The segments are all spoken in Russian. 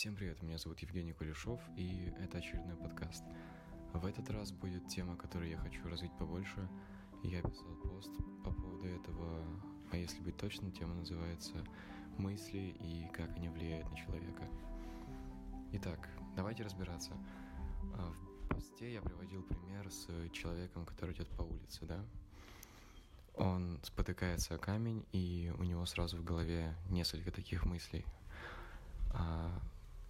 Всем привет, меня зовут Евгений Кулешов, и это очередной подкаст. В этот раз будет тема, которую я хочу развить побольше. Я писал пост по поводу этого, а если быть точным, тема называется «Мысли и как они влияют на человека». Итак, давайте разбираться. А, в посте я приводил пример с человеком, который идет по улице, да? Он спотыкается о камень, и у него сразу в голове несколько таких мыслей.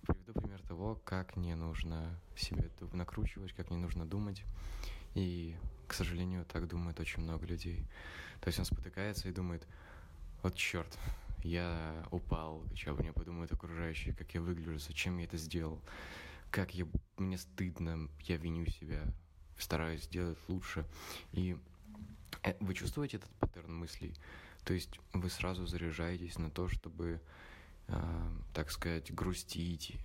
Приведу пример того, как не нужно себе накручивать, как не нужно думать. И, к сожалению, так думает очень много людей. То есть он спотыкается и думает, вот черт, я упал, что обо мне подумают окружающие, как я выгляжу, зачем я это сделал, как я, мне стыдно, я виню себя, стараюсь сделать лучше. И э, вы чувствуете этот паттерн мыслей? То есть вы сразу заряжаетесь на то, чтобы так сказать, грустить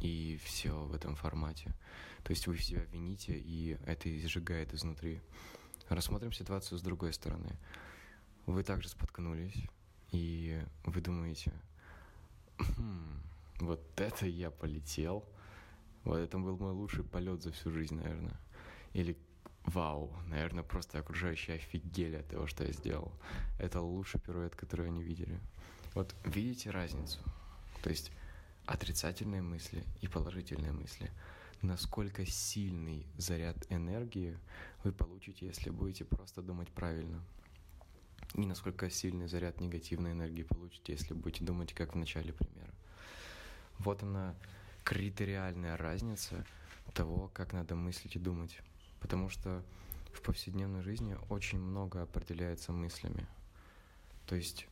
и все в этом формате. То есть вы себя вините, и это изжигает изнутри. Рассмотрим ситуацию с другой стороны. Вы также споткнулись, и вы думаете, хм, вот это я полетел, вот это был мой лучший полет за всю жизнь, наверное. Или вау, наверное, просто окружающие офигели от того, что я сделал. Это лучший пируэт, который они видели. Вот видите разницу? То есть отрицательные мысли и положительные мысли. Насколько сильный заряд энергии вы получите, если будете просто думать правильно. И насколько сильный заряд негативной энергии получите, если будете думать, как в начале примера. Вот она критериальная разница того, как надо мыслить и думать. Потому что в повседневной жизни очень много определяется мыслями. То есть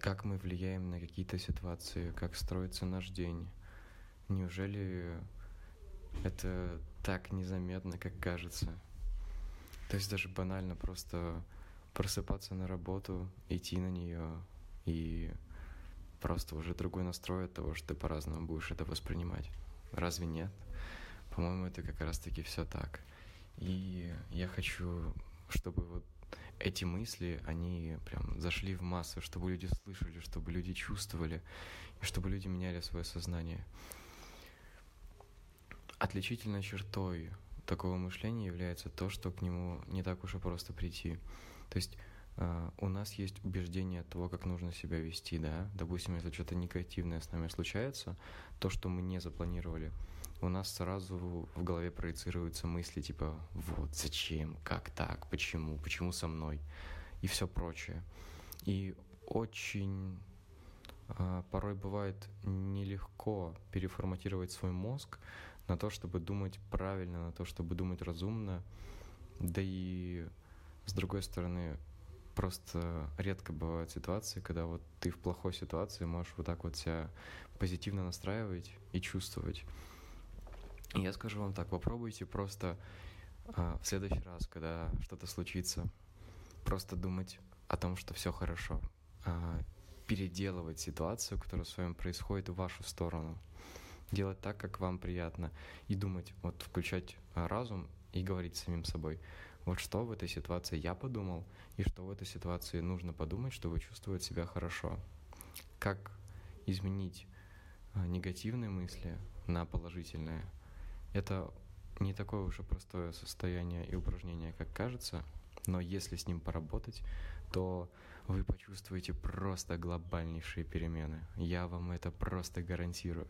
как мы влияем на какие-то ситуации, как строится наш день. Неужели это так незаметно, как кажется? То есть даже банально просто просыпаться на работу, идти на нее и просто уже другой настрой от того, что ты по-разному будешь это воспринимать. Разве нет? По-моему, это как раз-таки все так. И я хочу, чтобы вот эти мысли, они прям зашли в массу, чтобы люди слышали, чтобы люди чувствовали, и чтобы люди меняли свое сознание. Отличительной чертой такого мышления является то, что к нему не так уж и просто прийти. То есть Uh, у нас есть убеждение того, как нужно себя вести, да. Допустим, если что-то негативное с нами случается, то, что мы не запланировали, у нас сразу в голове проецируются мысли типа «вот, зачем, как так, почему, почему со мной?» и все прочее. И очень а, порой бывает нелегко переформатировать свой мозг на то, чтобы думать правильно, на то, чтобы думать разумно. Да и с другой стороны, просто редко бывают ситуации, когда вот ты в плохой ситуации можешь вот так вот себя позитивно настраивать и чувствовать. Я скажу вам так, попробуйте просто а, в следующий раз, когда что-то случится, просто думать о том, что все хорошо, а, переделывать ситуацию, которая с вами происходит, в вашу сторону, делать так, как вам приятно, и думать, вот включать а, разум и говорить самим собой, вот что в этой ситуации я подумал, и что в этой ситуации нужно подумать, чтобы чувствовать себя хорошо. Как изменить негативные мысли на положительные – это не такое уж и простое состояние и упражнение, как кажется, но если с ним поработать, то вы почувствуете просто глобальнейшие перемены. Я вам это просто гарантирую.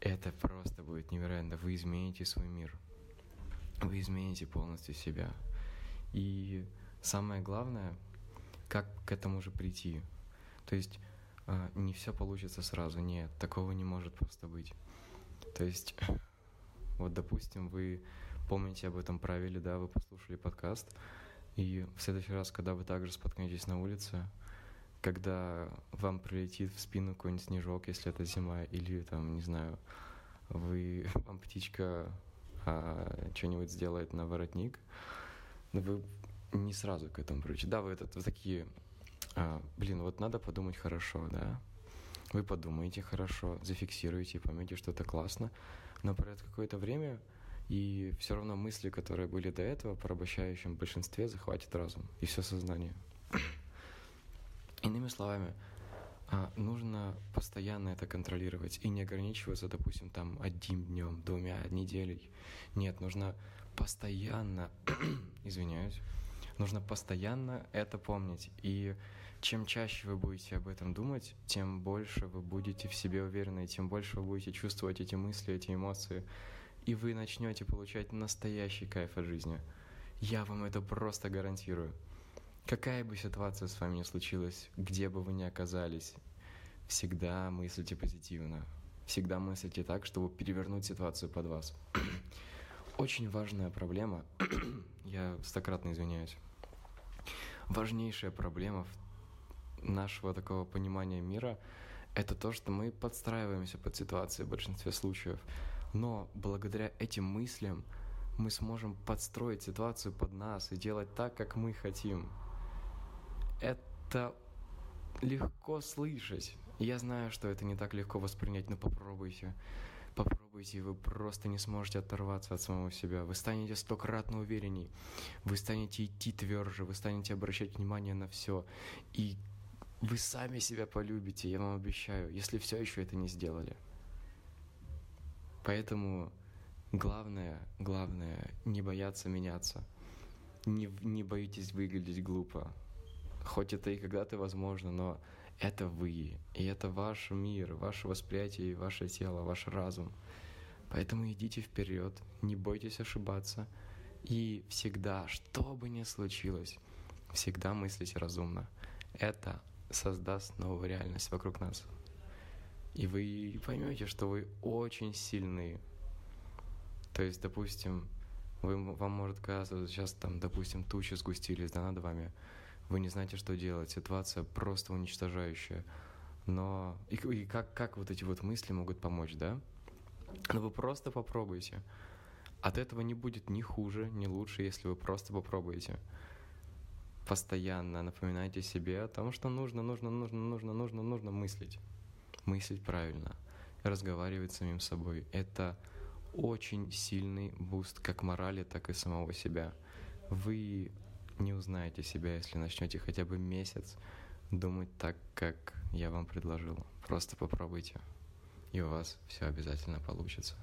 Это просто будет невероятно. Вы измените свой мир. Вы измените полностью себя. И самое главное, как к этому же прийти. То есть а, не все получится сразу. Нет, такого не может просто быть. То есть вот, допустим, вы помните об этом правиле, да, вы послушали подкаст, и в следующий раз, когда вы также споткнетесь на улице, когда вам прилетит в спину какой-нибудь снежок, если это зима, или там, не знаю, вы, вам птичка а, что-нибудь сделает на воротник, но вы не сразу к этому привлечете. Да, вы, это, вы такие, а, блин, вот надо подумать хорошо, да, вы подумаете хорошо, зафиксируете, поймете, что это классно, но пройдет какое-то время, и все равно мысли, которые были до этого, по порабощающем большинстве, захватит разум и все сознание. Иными словами, А нужно постоянно это контролировать и не ограничиваться, допустим, там одним днем, двумя, неделей. Нет, нужно постоянно, извиняюсь, нужно постоянно это помнить. И чем чаще вы будете об этом думать, тем больше вы будете в себе уверены, тем больше вы будете чувствовать эти мысли, эти эмоции, и вы начнете получать настоящий кайф от жизни. Я вам это просто гарантирую. Какая бы ситуация с вами ни случилась, где бы вы ни оказались, всегда мыслите позитивно. Всегда мыслите так, чтобы перевернуть ситуацию под вас. Очень важная проблема, я стократно извиняюсь, важнейшая проблема нашего такого понимания мира — это то, что мы подстраиваемся под ситуации в большинстве случаев. Но благодаря этим мыслям мы сможем подстроить ситуацию под нас и делать так, как мы хотим. Это легко слышать. Я знаю, что это не так легко воспринять, но попробуйте. Попробуйте, вы просто не сможете оторваться от самого себя. Вы станете стократно уверенней. Вы станете идти тверже, вы станете обращать внимание на все. И вы сами себя полюбите, я вам обещаю, если все еще это не сделали. Поэтому главное, главное, не бояться меняться. Не, не боитесь выглядеть глупо. Хоть это и когда-то возможно, но это вы. И это ваш мир, ваше восприятие, ваше тело, ваш разум. Поэтому идите вперед, не бойтесь ошибаться. И всегда, что бы ни случилось, всегда мыслите разумно. Это создаст новую реальность вокруг нас. И вы поймете, что вы очень сильны. То есть, допустим, вы, вам может казаться, сейчас там, допустим, тучи сгустились да, над вами. Вы не знаете, что делать. Ситуация просто уничтожающая. Но и, и как, как вот эти вот мысли могут помочь, да? Но вы просто попробуйте. От этого не будет ни хуже, ни лучше, если вы просто попробуете постоянно напоминайте себе о том, что нужно, нужно, нужно, нужно, нужно, нужно мыслить. Мыслить правильно, разговаривать с самим собой. Это очень сильный буст как морали, так и самого себя. Вы не узнаете себя, если начнете хотя бы месяц думать так, как я вам предложил. Просто попробуйте, и у вас все обязательно получится.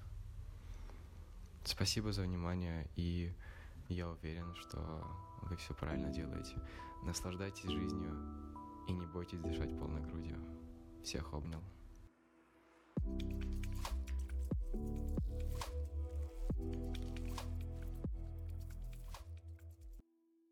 Спасибо за внимание, и я уверен, что вы все правильно делаете. Наслаждайтесь жизнью и не бойтесь дышать полной грудью. Всех обнял. thank you